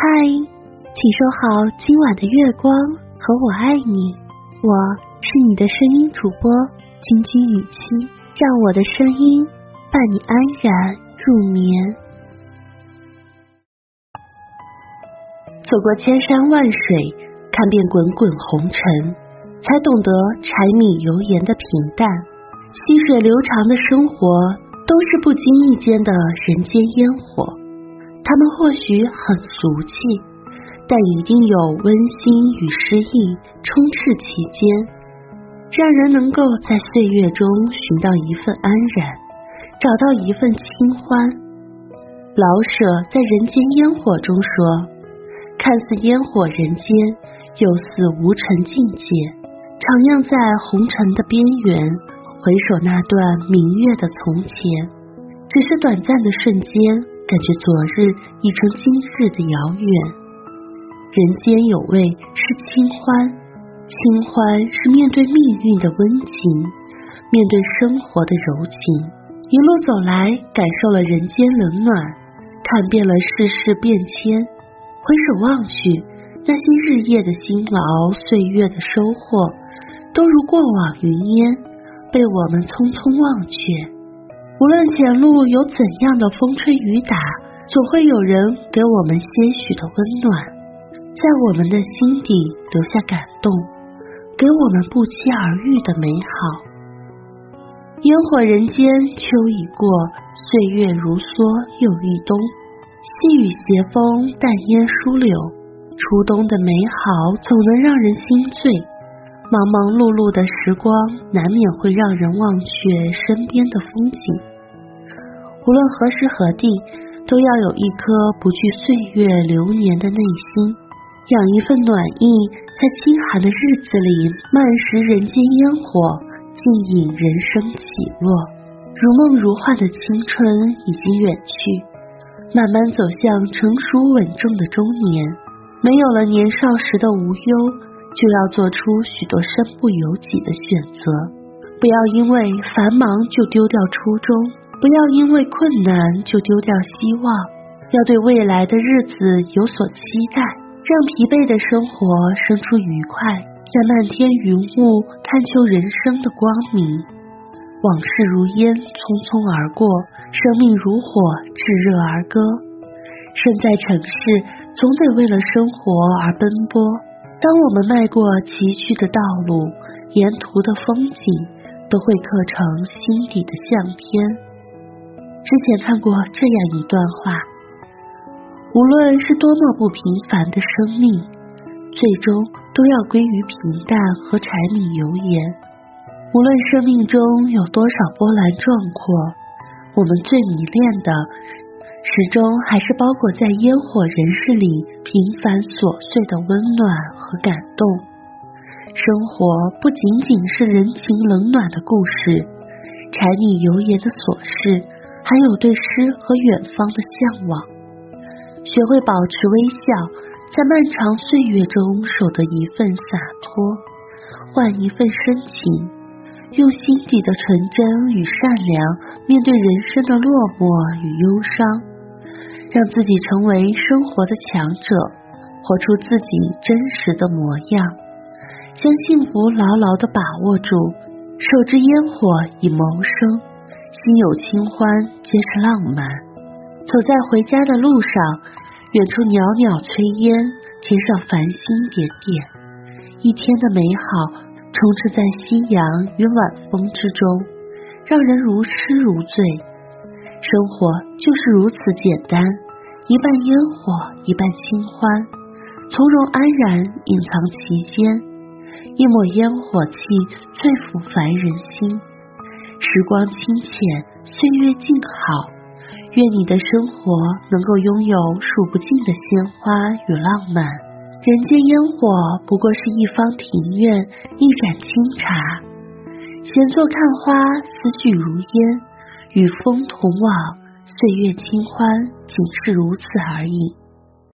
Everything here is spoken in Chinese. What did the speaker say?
嗨，请收好今晚的月光和我爱你，我是你的声音主播君君雨期，让我的声音伴你安然入眠。走过千山万水，看遍滚滚红尘，才懂得柴米油盐的平淡，细水流长的生活都是不经意间的人间烟火。他们或许很俗气，但一定有温馨与诗意充斥其间，让人能够在岁月中寻到一份安然，找到一份清欢。老舍在《人间烟火》中说：“看似烟火人间，又似无尘境界。徜徉在红尘的边缘，回首那段明月的从前，只是短暂的瞬间。”感觉昨日已成今日的遥远。人间有味是清欢，清欢是面对命运的温情，面对生活的柔情。一路走来，感受了人间冷暖，看遍了世事变迁。回首望去，那些日夜的辛劳，岁月的收获，都如过往云烟，被我们匆匆忘却。无论前路有怎样的风吹雨打，总会有人给我们些许的温暖，在我们的心底留下感动，给我们不期而遇的美好。烟火人间，秋已过，岁月如梭又一冬。细雨斜风，淡烟疏柳，初冬的美好总能让人心醉。忙忙碌碌的时光，难免会让人忘却身边的风景。无论何时何地，都要有一颗不惧岁月流年的内心，养一份暖意，在清寒的日子里漫食人间烟火，静饮人生起落。如梦如幻的青春已经远去，慢慢走向成熟稳重的中年，没有了年少时的无忧。就要做出许多身不由己的选择，不要因为繁忙就丢掉初衷，不要因为困难就丢掉希望，要对未来的日子有所期待，让疲惫的生活生出愉快，在漫天云雾探求人生的光明。往事如烟，匆匆而过；生命如火，炙热而歌。身在城市，总得为了生活而奔波。当我们迈过崎岖的道路，沿途的风景都会刻成心底的相片。之前看过这样一段话：无论是多么不平凡的生命，最终都要归于平淡和柴米油盐。无论生命中有多少波澜壮阔，我们最迷恋的。始终还是包裹在烟火人世里平凡琐碎的温暖和感动。生活不仅仅是人情冷暖的故事，柴米油盐的琐事，还有对诗和远方的向往。学会保持微笑，在漫长岁月中守得一份洒脱，换一份深情，用心底的纯真与善良面对人生的落寞与忧伤。让自己成为生活的强者，活出自己真实的模样，将幸福牢牢的把握住，手执烟火以谋生，心有清欢皆是浪漫。走在回家的路上，远处袅袅炊烟，天上繁星点点，一天的美好充斥在夕阳与晚风之中，让人如痴如醉。生活就是如此简单，一半烟火，一半清欢，从容安然隐藏其间。一抹烟火气，最抚凡人心。时光清浅，岁月静好。愿你的生活能够拥有数不尽的鲜花与浪漫。人间烟火不过是一方庭院，一盏清茶，闲坐看花，思绪如烟。与风同往，岁月清欢，仅是如此而已。